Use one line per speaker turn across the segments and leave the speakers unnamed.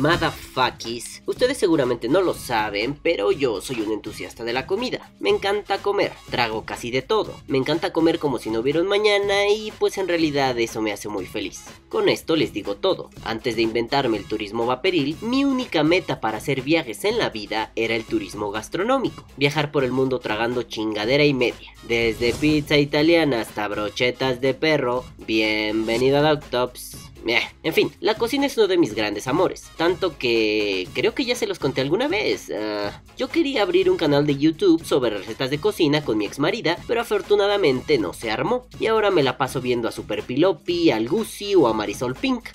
Motherfuckers, ustedes seguramente no lo saben, pero yo soy un entusiasta de la comida. Me encanta comer, trago casi de todo. Me encanta comer como si no hubiera un mañana y pues en realidad eso me hace muy feliz. Con esto les digo todo. Antes de inventarme el turismo vaporil, mi única meta para hacer viajes en la vida era el turismo gastronómico. Viajar por el mundo tragando chingadera y media. Desde pizza italiana hasta brochetas de perro. Bienvenido a Doctops. En fin, la cocina es uno de mis grandes amores, tanto que creo que ya se los conté alguna vez. Ah, yo quería abrir un canal de YouTube sobre recetas de cocina con mi ex marida, pero afortunadamente no se armó. Y ahora me la paso viendo a Super Pilopi, al Gucci o a Marisol Pink.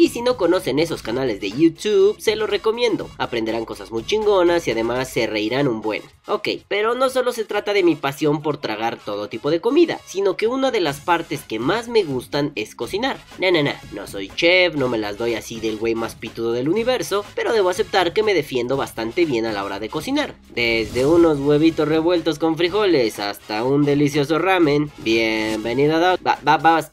Y si no conocen esos canales de YouTube, se los recomiendo. Aprenderán cosas muy chingonas y además se reirán un buen. Ok, pero no solo se trata de mi pasión por tragar todo tipo de comida, sino que una de las partes que más me gustan es cocinar. Na, na, na, no soy chef, no me las doy así del güey más pitudo del universo, pero debo aceptar que me defiendo bastante bien a la hora de cocinar. Desde unos huevitos revueltos con frijoles hasta un delicioso ramen. Bienvenido a...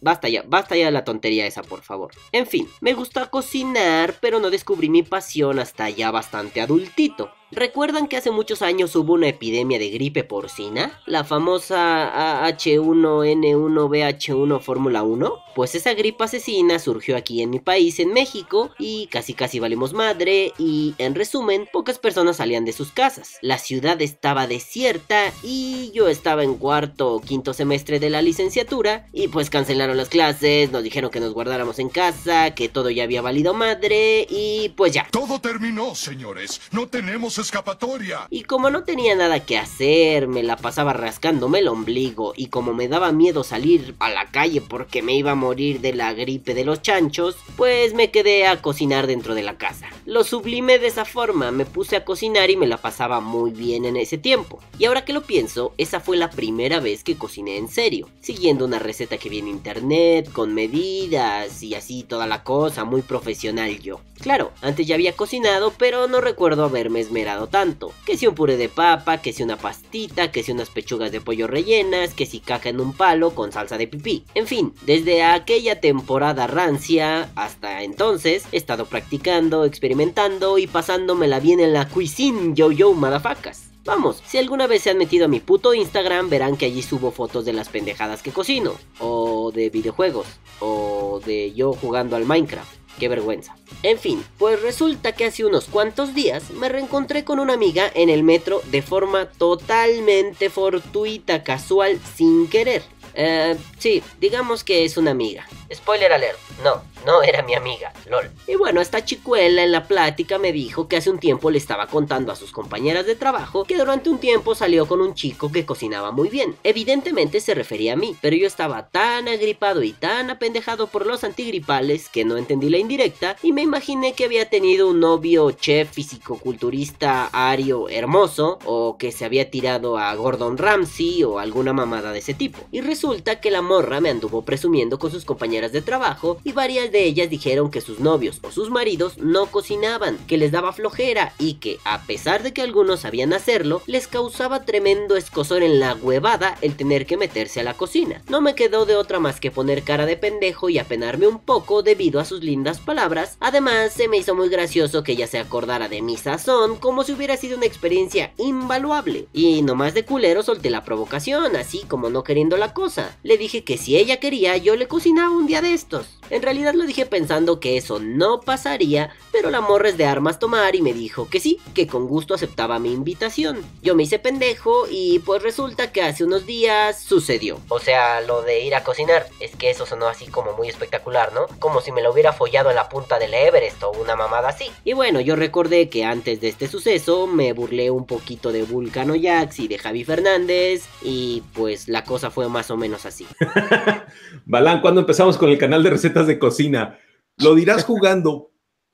basta ya, basta ya la tontería esa, por favor. En fin, me gusta cocinar, pero no descubrí mi pasión hasta ya bastante adultito. ¿Recuerdan que hace muchos años hubo una epidemia de gripe porcina? La famosa H1N1BH1 Fórmula 1. Pues esa gripe asesina surgió aquí en mi país, en México, y casi casi valimos madre, y en resumen, pocas personas salían de sus casas. La ciudad estaba desierta y yo estaba en cuarto o quinto semestre de la licenciatura, y pues cancelaron las clases, nos dijeron que nos guardáramos en casa, que todo ya había valido madre, y pues ya.
Todo terminó, señores. No tenemos escapatoria.
Y como no tenía nada que hacer, me la pasaba rascándome el ombligo y como me daba miedo salir a la calle porque me iba a morir de la gripe de los chanchos, pues me quedé a cocinar dentro de la casa. Lo sublimé de esa forma, me puse a cocinar y me la pasaba muy bien en ese tiempo. Y ahora que lo pienso, esa fue la primera vez que cociné en serio, siguiendo una receta que vi en internet, con medidas y así toda la cosa, muy profesional yo. Claro, antes ya había cocinado, pero no recuerdo haberme esmerado tanto. Que si un puré de papa, que si una pastita, que si unas pechugas de pollo rellenas, que si caja en un palo con salsa de pipí. En fin, desde aquella temporada rancia hasta entonces he estado practicando, experimentando y pasándomela bien en la cuisine yo yo madafacas. Vamos, si alguna vez se han metido a mi puto Instagram, verán que allí subo fotos de las pendejadas que cocino, o de videojuegos, o de yo jugando al Minecraft. Qué vergüenza. En fin, pues resulta que hace unos cuantos días me reencontré con una amiga en el metro de forma totalmente fortuita, casual, sin querer. Eh, sí, digamos que es una amiga. Spoiler alert, no, no era mi amiga, lol. Y bueno, esta chicuela en la plática me dijo que hace un tiempo le estaba contando a sus compañeras de trabajo que durante un tiempo salió con un chico que cocinaba muy bien. Evidentemente se refería a mí, pero yo estaba tan agripado y tan apendejado por los antigripales que no entendí la indirecta y me imaginé que había tenido un novio chef físico-culturista ario hermoso o que se había tirado a Gordon Ramsay o alguna mamada de ese tipo. Y resulta que la morra me anduvo presumiendo con sus compañeras de trabajo y varias de ellas dijeron que sus novios o sus maridos no cocinaban, que les daba flojera y que a pesar de que algunos sabían hacerlo, les causaba tremendo escosor en la huevada el tener que meterse a la cocina. No me quedó de otra más que poner cara de pendejo y apenarme un poco debido a sus lindas palabras. Además, se me hizo muy gracioso que ella se acordara de mi sazón como si hubiera sido una experiencia invaluable. Y nomás de culero solté la provocación, así como no queriendo la cosa. Le dije que si ella quería, yo le cocinaba un día de estos. En realidad lo dije pensando que eso no pasaría, pero la morra es de armas tomar y me dijo que sí, que con gusto aceptaba mi invitación. Yo me hice pendejo y pues resulta que hace unos días sucedió. O sea, lo de ir a cocinar, es que eso sonó así como muy espectacular, ¿no? Como si me lo hubiera follado en la punta del Everest o una mamada así. Y bueno, yo recordé que antes de este suceso me burlé un poquito de Vulcano Jax y de Javi Fernández y pues la cosa fue más o menos así.
Balán, cuando empezamos con el canal de recetas de cocina? Lo dirás jugando,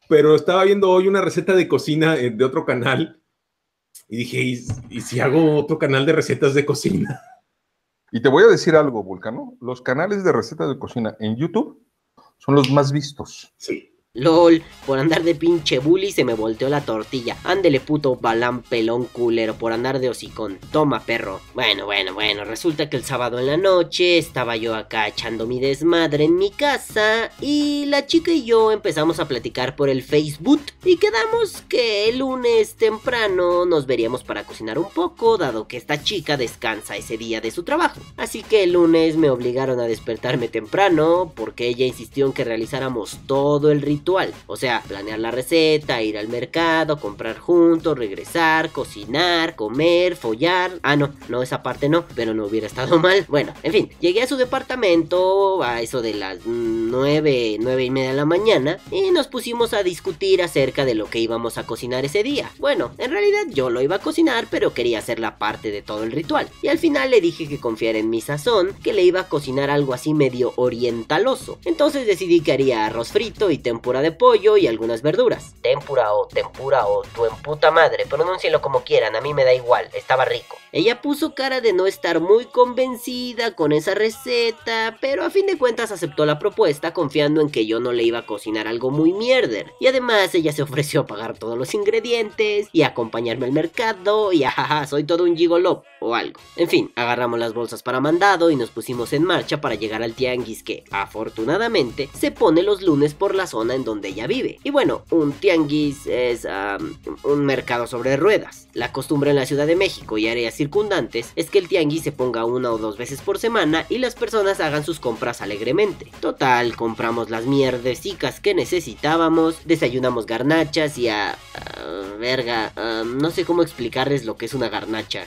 pero estaba viendo hoy una receta de cocina eh, de otro canal y dije, ¿y, si hago otro canal de recetas de cocina?
Y te voy a decir algo, Vulcano. Los canales de recetas de cocina en YouTube son los más vistos.
Sí.
LOL, por andar de pinche bully se me volteó la tortilla. Ándele puto balán pelón culero por andar de hocicón. Toma perro. Bueno, bueno, bueno, resulta que el sábado en la noche estaba yo acá echando mi desmadre en mi casa y la chica y yo empezamos a platicar por el Facebook y quedamos que el lunes temprano nos veríamos para cocinar un poco dado que esta chica descansa ese día de su trabajo. Así que el lunes me obligaron a despertarme temprano porque ella insistió en que realizáramos todo el ritual o sea, planear la receta, ir al mercado, comprar juntos, regresar, cocinar, comer, follar. Ah, no, no, esa parte no, pero no hubiera estado mal. Bueno, en fin, llegué a su departamento a eso de las 9, 9 y media de la mañana y nos pusimos a discutir acerca de lo que íbamos a cocinar ese día. Bueno, en realidad yo lo iba a cocinar, pero quería hacer la parte de todo el ritual. Y al final le dije que confiara en mi sazón, que le iba a cocinar algo así medio orientaloso. Entonces decidí que haría arroz frito y tempura de pollo y algunas verduras. Tempura o tempura o tu en puta madre, pronúncienlo como quieran, a mí me da igual, estaba rico. Ella puso cara de no estar muy convencida con esa receta, pero a fin de cuentas aceptó la propuesta confiando en que yo no le iba a cocinar algo muy mierder. Y además ella se ofreció a pagar todos los ingredientes y a acompañarme al mercado y ajaja, soy todo un gigolo algo. En fin, agarramos las bolsas para mandado y nos pusimos en marcha para llegar al tianguis que, afortunadamente, se pone los lunes por la zona en donde ella vive. Y bueno, un tianguis es un mercado sobre ruedas. La costumbre en la Ciudad de México y áreas circundantes es que el tianguis se ponga una o dos veces por semana y las personas hagan sus compras alegremente. Total, compramos las mierdecicas que necesitábamos, desayunamos garnachas y a... verga, no sé cómo explicarles lo que es una garnacha.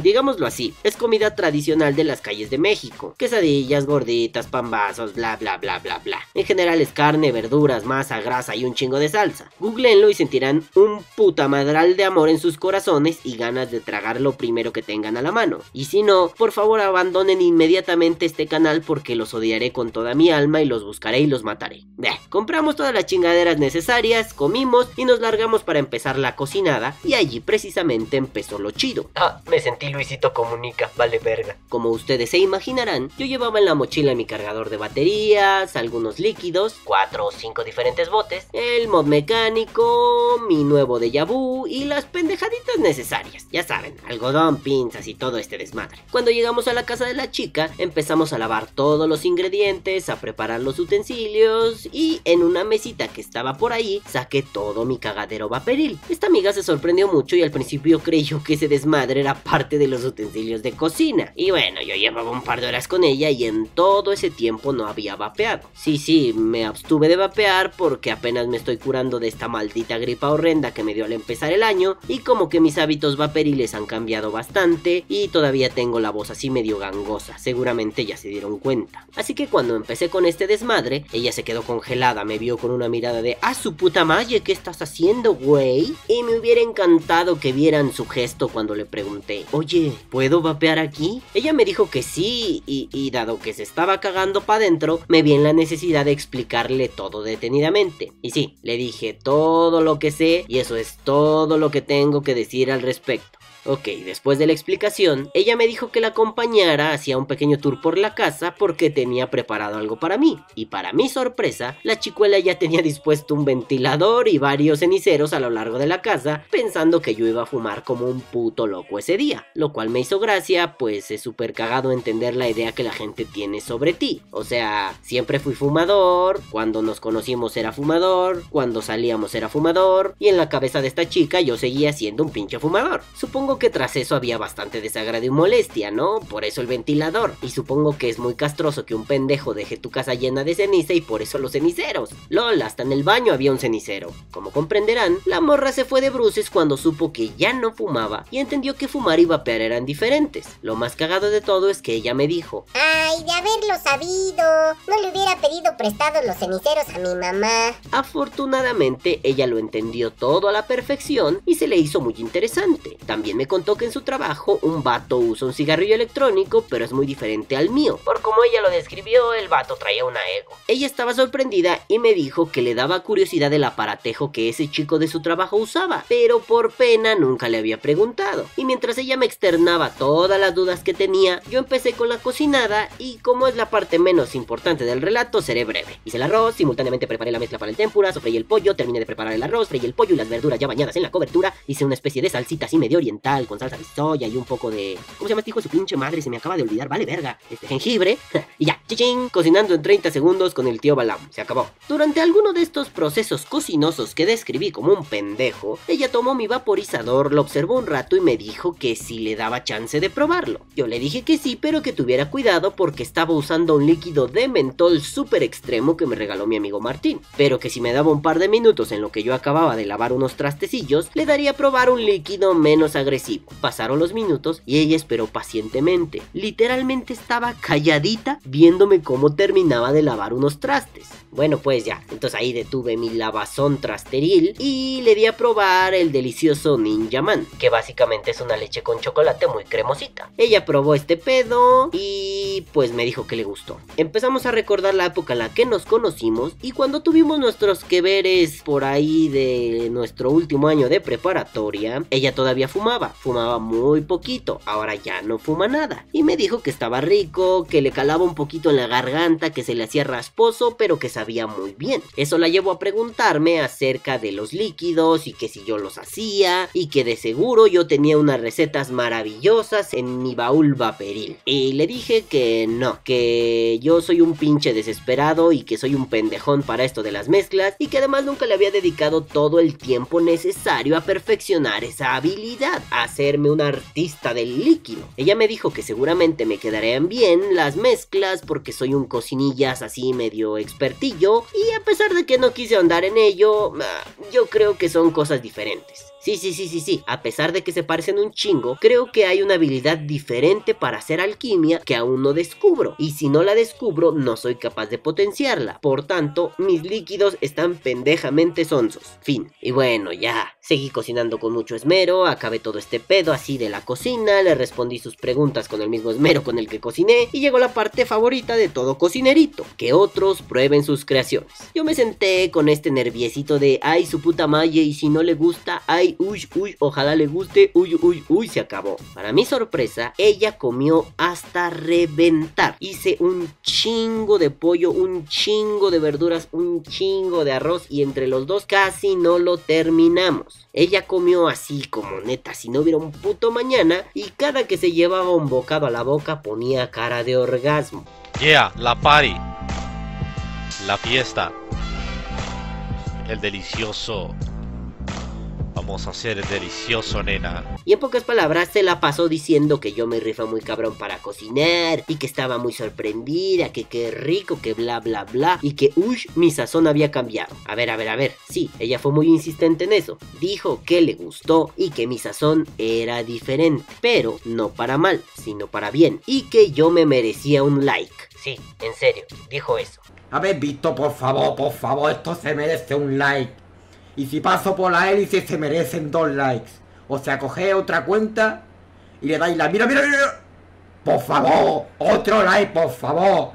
Digámoslo así, es comida tradicional de las calles de México. Quesadillas, gorditas, pambazos, bla bla bla bla bla. En general es carne, verdura, masa, grasa y un chingo de salsa. Googleenlo y sentirán un puta madral de amor en sus corazones y ganas de tragar lo primero que tengan a la mano. Y si no, por favor abandonen inmediatamente este canal porque los odiaré con toda mi alma y los buscaré y los mataré. compramos todas las chingaderas necesarias, comimos y nos largamos para empezar la cocinada y allí precisamente empezó lo chido. Ah, me sentí Luisito Comunica, vale verga. Como ustedes se imaginarán, yo llevaba en la mochila mi cargador de baterías, algunos líquidos, 4 o 5 diferentes botes, el mod mecánico, mi nuevo de vu y las pendejaditas necesarias. Ya saben, algodón, pinzas y todo este desmadre. Cuando llegamos a la casa de la chica, empezamos a lavar todos los ingredientes, a preparar los utensilios y en una mesita que estaba por ahí saqué todo mi cagadero vaporil. Esta amiga se sorprendió mucho y al principio creyó que ese desmadre era parte de los utensilios de cocina. Y bueno, yo llevaba un par de horas con ella y en todo ese tiempo no había vapeado. Sí, sí, me abstuve de vapear porque apenas me estoy curando de esta maldita gripa horrenda que me dio al empezar el año y como que mis hábitos vaporiles han cambiado bastante y todavía tengo la voz así medio gangosa, seguramente ya se dieron cuenta. Así que cuando empecé con este desmadre, ella se quedó congelada, me vio con una mirada de ¡Ah, su puta madre! ¿Qué estás haciendo, güey? Y me hubiera encantado que vieran su gesto cuando le pregunté Oye, ¿puedo vapear aquí? Ella me dijo que sí y, dado que se estaba cagando para adentro, me vi en la necesidad de explicarle todo de detenidamente. Y sí, le dije todo lo que sé y eso es todo lo que tengo que decir al respecto. Ok, después de la explicación, ella me dijo que la acompañara hacia un pequeño tour por la casa porque tenía preparado algo para mí. Y para mi sorpresa, la chicuela ya tenía dispuesto un ventilador y varios ceniceros a lo largo de la casa, pensando que yo iba a fumar como un puto loco ese día. Lo cual me hizo gracia, pues es súper cagado entender la idea que la gente tiene sobre ti. O sea, siempre fui fumador, cuando nos conocimos era fumador, cuando salíamos era fumador, y en la cabeza de esta chica yo seguía siendo un pinche fumador. Supongo que tras eso había bastante desagrado y molestia, ¿no? Por eso el ventilador. Y supongo que es muy castroso que un pendejo deje tu casa llena de ceniza y por eso los ceniceros. LOL, hasta en el baño había un cenicero. Como comprenderán, la morra se fue de bruces cuando supo que ya no fumaba y entendió que fumar y vapear eran diferentes. Lo más cagado de todo es que ella me dijo:
Ay, de haberlo sabido, no le hubiera pedido prestados los ceniceros a mi mamá.
Afortunadamente, ella lo entendió todo a la perfección y se le hizo muy interesante. También me me contó que en su trabajo un vato usa un cigarrillo electrónico, pero es muy diferente al mío. Por como ella lo describió, el vato traía una ego. Ella estaba sorprendida y me dijo que le daba curiosidad el aparatejo que ese chico de su trabajo usaba, pero por pena nunca le había preguntado. Y mientras ella me externaba todas las dudas que tenía, yo empecé con la cocinada y como es la parte menos importante del relato, seré breve. Hice el arroz, simultáneamente preparé la mezcla para el tempura, sofreí el pollo, terminé de preparar el arroz, freí el pollo y las verduras ya bañadas en la cobertura, hice una especie de salsita así medio oriental con salsa de soya y un poco de... ¿Cómo se llama este su pinche madre? Se me acaba de olvidar, vale verga. Este jengibre. y ya, chichín, cocinando en 30 segundos con el tío Balam. Se acabó. Durante alguno de estos procesos cocinosos que describí como un pendejo, ella tomó mi vaporizador, lo observó un rato y me dijo que si le daba chance de probarlo. Yo le dije que sí, pero que tuviera cuidado porque estaba usando un líquido de mentol súper extremo que me regaló mi amigo Martín. Pero que si me daba un par de minutos en lo que yo acababa de lavar unos trastecillos, le daría a probar un líquido menos agresivo. Pasaron los minutos y ella esperó pacientemente. Literalmente estaba calladita viéndome cómo terminaba de lavar unos trastes. Bueno, pues ya, entonces ahí detuve mi lavazón trasteril y le di a probar el delicioso Ninja Man, que básicamente es una leche con chocolate muy cremosita. Ella probó este pedo y pues me dijo que le gustó. Empezamos a recordar la época en la que nos conocimos y cuando tuvimos nuestros que veres por ahí de nuestro último año de preparatoria, ella todavía fumaba, fumaba muy poquito, ahora ya no fuma nada. Y me dijo que estaba rico, que le calaba un poquito en la garganta, que se le hacía rasposo, pero que sabía muy bien. Eso la llevó a preguntarme acerca de los líquidos y que si yo los hacía y que de seguro yo tenía unas recetas maravillosas en mi baúl vaporil. Y le dije que no, que yo soy un pinche desesperado y que soy un pendejón para esto de las mezclas y que además nunca le había dedicado todo el tiempo necesario a perfeccionar esa habilidad, hacerme un artista del líquido. Ella me dijo que seguramente me quedarían bien las mezclas porque soy un cocinillas así medio expertillo y a pesar de que no quise andar en ello, ah, yo creo que son cosas diferentes. Sí, sí, sí, sí, sí. A pesar de que se parecen un chingo, creo que hay una habilidad diferente para hacer alquimia que aún no descubro. Y si no la descubro, no soy capaz de potenciarla. Por tanto, mis líquidos están pendejamente sonsos. Fin. Y bueno, ya. Seguí cocinando con mucho esmero, acabé todo este pedo así de la cocina, le respondí sus preguntas con el mismo esmero con el que cociné y llegó la parte favorita de todo cocinerito, que otros prueben sus creaciones. Yo me senté con este nerviecito de ay su puta madre y si no le gusta, ay uy uy, ojalá le guste, uy uy uy, se acabó. Para mi sorpresa, ella comió hasta reventar. Hice un chingo de pollo, un chingo de verduras, un chingo de arroz y entre los dos casi no lo terminamos. Ella comió así como neta si no hubiera un puto mañana y cada que se llevaba un bocado a la boca ponía cara de orgasmo.
Yeah, la party. La fiesta. El delicioso. Vamos a hacer el delicioso, nena.
Y en pocas palabras se la pasó diciendo que yo me rifo muy cabrón para cocinar y que estaba muy sorprendida, que qué rico, que bla bla bla y que uy, mi sazón había cambiado. A ver, a ver, a ver. Sí, ella fue muy insistente en eso. Dijo que le gustó y que mi sazón era diferente, pero no para mal, sino para bien y que yo me merecía un like. Sí, en serio, dijo eso.
Habéis visto, por favor, por favor, esto se merece un like. Y si paso por la hélice se merecen dos likes. O sea, cogéis otra cuenta y le dais la... Mira, mira, mira. Por favor, otro like, por favor.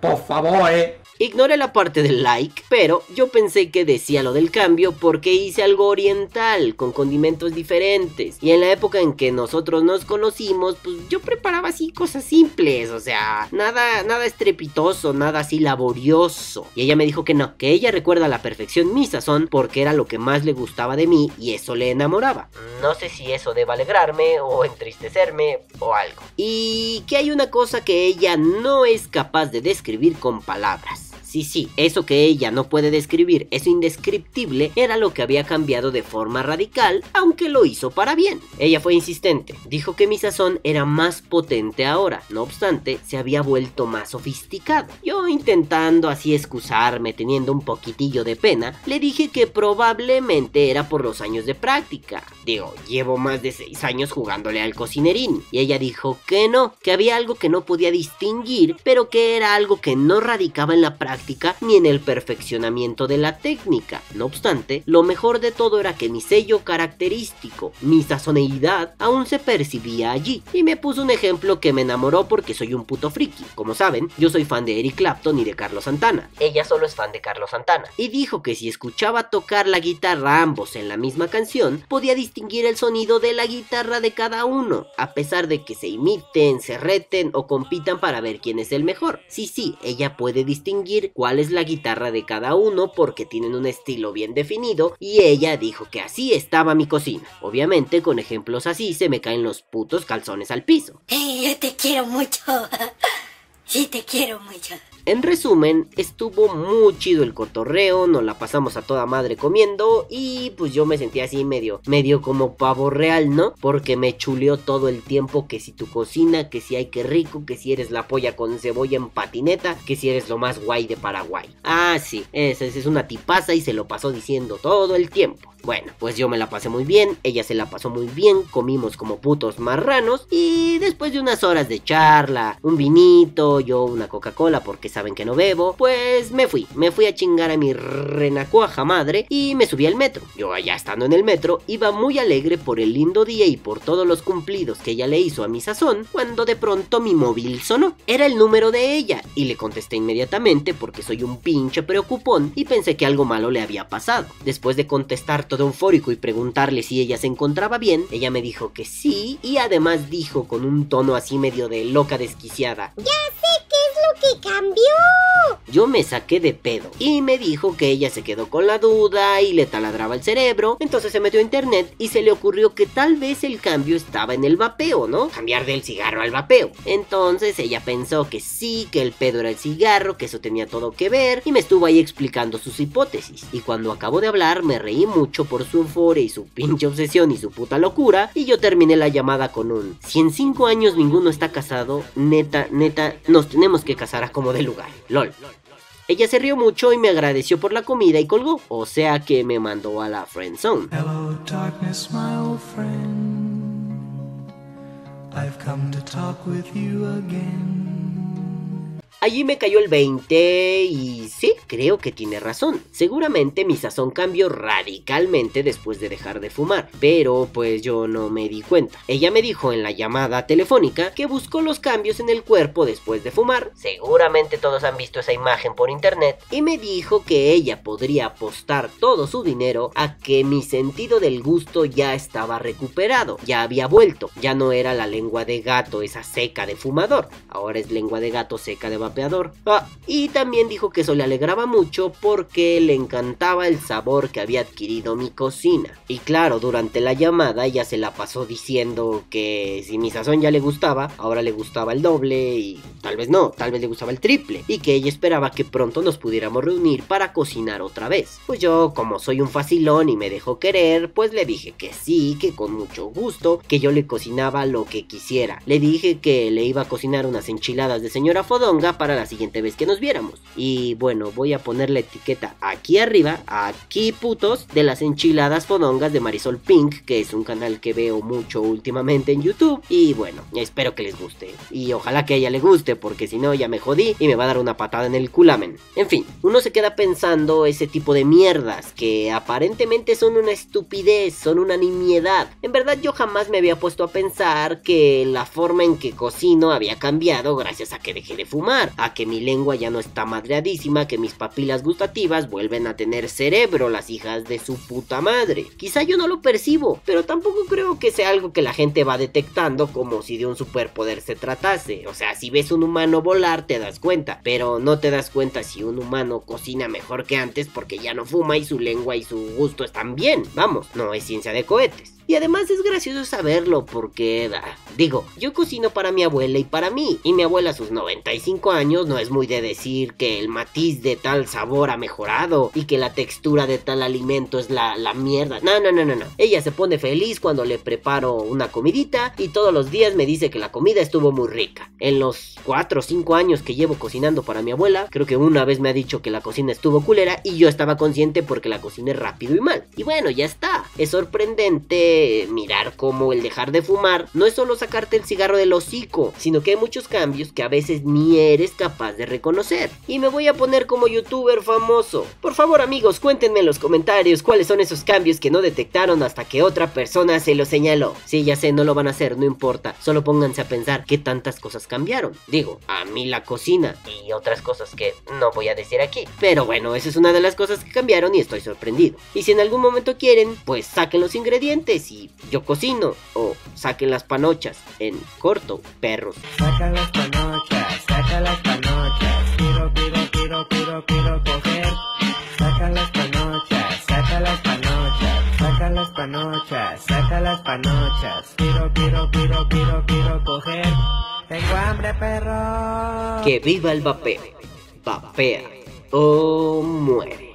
Por favor, eh.
Ignoré la parte del like, pero yo pensé que decía lo del cambio porque hice algo oriental, con condimentos diferentes. Y en la época en que nosotros nos conocimos, pues yo preparaba así cosas simples, o sea, nada, nada estrepitoso, nada así laborioso. Y ella me dijo que no, que ella recuerda a la perfección mi sazón porque era lo que más le gustaba de mí y eso le enamoraba. No sé si eso debe alegrarme o entristecerme o algo. Y que hay una cosa que ella no es capaz de describir con palabras. Sí, sí, eso que ella no puede describir, eso indescriptible, era lo que había cambiado de forma radical, aunque lo hizo para bien. Ella fue insistente, dijo que mi sazón era más potente ahora, no obstante, se había vuelto más sofisticado. Yo intentando así excusarme, teniendo un poquitillo de pena, le dije que probablemente era por los años de práctica. Digo, llevo más de 6 años jugándole al cocinerín. Y ella dijo que no, que había algo que no podía distinguir, pero que era algo que no radicaba en la práctica ni en el perfeccionamiento de la técnica. No obstante, lo mejor de todo era que mi sello característico, mi sazoneidad, aún se percibía allí. Y me puso un ejemplo que me enamoró porque soy un puto friki. Como saben, yo soy fan de Eric Clapton y de Carlos Santana. Ella solo es fan de Carlos Santana. Y dijo que si escuchaba tocar la guitarra ambos en la misma canción, podía distinguir el sonido de la guitarra de cada uno, a pesar de que se imiten, se reten o compitan para ver quién es el mejor. Sí, sí, ella puede distinguir cuál es la guitarra de cada uno porque tienen un estilo bien definido y ella dijo que así estaba mi cocina. Obviamente con ejemplos así se me caen los putos calzones al piso.
yo te quiero mucho. Sí, te quiero mucho.
En resumen, estuvo muy chido el cotorreo, nos la pasamos a toda madre comiendo y pues yo me sentía así medio, medio como pavo real, ¿no? Porque me chuleó todo el tiempo que si tu cocina, que si hay que rico, que si eres la polla con cebolla en patineta, que si eres lo más guay de Paraguay. Ah, sí, esa es una tipaza y se lo pasó diciendo todo el tiempo. Bueno, pues yo me la pasé muy bien, ella se la pasó muy bien, comimos como putos marranos y después de unas horas de charla, un vinito, yo una Coca-Cola porque saben que no bebo, pues me fui, me fui a chingar a mi renacuaja madre y me subí al metro. Yo allá estando en el metro iba muy alegre por el lindo día y por todos los cumplidos que ella le hizo a mi sazón cuando de pronto mi móvil sonó. Era el número de ella y le contesté inmediatamente porque soy un pinche preocupón y pensé que algo malo le había pasado. Después de contestar todo eufórico y preguntarle si ella se encontraba bien, ella me dijo que sí y además dijo con un tono así medio de loca desquiciada.
Ya sé qué es lo que cambió.
Yo me saqué de pedo y me dijo que ella se quedó con la duda y le taladraba el cerebro, entonces se metió a internet y se le ocurrió que tal vez el cambio estaba en el vapeo, ¿no? Cambiar del cigarro al vapeo. Entonces ella pensó que sí, que el pedo era el cigarro, que eso tenía todo que ver y me estuvo ahí explicando sus hipótesis. Y cuando acabó de hablar me reí mucho por su euforia y su pinche obsesión y su puta locura y yo terminé la llamada con un si en 5 años ninguno está casado, neta, neta, nos tenemos que casar a como de lugar. LOL. Ella se rió mucho y me agradeció por la comida y colgó, o sea que me mandó a la friend zone. Allí me cayó el 20 y sí, creo que tiene razón. Seguramente mi sazón cambió radicalmente después de dejar de fumar, pero pues yo no me di cuenta. Ella me dijo en la llamada telefónica que buscó los cambios en el cuerpo después de fumar. Seguramente todos han visto esa imagen por internet y me dijo que ella podría apostar todo su dinero a que mi sentido del gusto ya estaba recuperado, ya había vuelto, ya no era la lengua de gato esa seca de fumador, ahora es lengua de gato seca de Ah, y también dijo que eso le alegraba mucho porque le encantaba el sabor que había adquirido mi cocina. Y claro, durante la llamada ella se la pasó diciendo que si mi sazón ya le gustaba, ahora le gustaba el doble y tal vez no, tal vez le gustaba el triple. Y que ella esperaba que pronto nos pudiéramos reunir para cocinar otra vez. Pues yo, como soy un facilón y me dejó querer, pues le dije que sí, que con mucho gusto, que yo le cocinaba lo que quisiera. Le dije que le iba a cocinar unas enchiladas de señora Fodonga la siguiente vez que nos viéramos. Y bueno, voy a poner la etiqueta aquí arriba, aquí putos, de las enchiladas fodongas de Marisol Pink, que es un canal que veo mucho últimamente en YouTube. Y bueno, espero que les guste. Y ojalá que a ella le guste, porque si no ya me jodí y me va a dar una patada en el culamen. En fin, uno se queda pensando ese tipo de mierdas que aparentemente son una estupidez, son una nimiedad. En verdad yo jamás me había puesto a pensar que la forma en que cocino había cambiado gracias a que dejé de fumar a que mi lengua ya no está madreadísima, que mis papilas gustativas vuelven a tener cerebro, las hijas de su puta madre. Quizá yo no lo percibo, pero tampoco creo que sea algo que la gente va detectando como si de un superpoder se tratase. O sea, si ves un humano volar te das cuenta, pero no te das cuenta si un humano cocina mejor que antes porque ya no fuma y su lengua y su gusto están bien. Vamos, no es ciencia de cohetes. Y además es gracioso saberlo porque, ah, digo, yo cocino para mi abuela y para mí. Y mi abuela a sus 95 años no es muy de decir que el matiz de tal sabor ha mejorado y que la textura de tal alimento es la, la mierda. No, no, no, no, no. Ella se pone feliz cuando le preparo una comidita y todos los días me dice que la comida estuvo muy rica. En los 4 o 5 años que llevo cocinando para mi abuela, creo que una vez me ha dicho que la cocina estuvo culera y yo estaba consciente porque la cociné rápido y mal. Y bueno, ya está. Es sorprendente mirar cómo el dejar de fumar no es solo sacarte el cigarro del hocico, sino que hay muchos cambios que a veces ni eres capaz de reconocer. Y me voy a poner como youtuber famoso. Por favor amigos, cuéntenme en los comentarios cuáles son esos cambios que no detectaron hasta que otra persona se los señaló. Sí, ya sé, no lo van a hacer, no importa. Solo pónganse a pensar qué tantas cosas cambiaron. Digo, a mí la cocina y otras cosas que no voy a decir aquí. Pero bueno, esa es una de las cosas que cambiaron y estoy sorprendido. Y si en algún momento quieren, pues saquen los ingredientes y yo cocino. O saquen las panochas en corto, perros.
Saca las panochas, saca las panochas. Quiero, quiero, quiero, quiero, quiero coger. Saca las panochas, saca las panochas. Saca las panochas, saca las panochas. Quiero, quiero, quiero, quiero, quiero coger. Tengo hambre, perro.
Que viva el vapeo. Vapea o muere.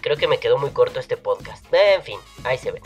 Creo que me quedó muy corto este podcast. En fin, ahí se ven.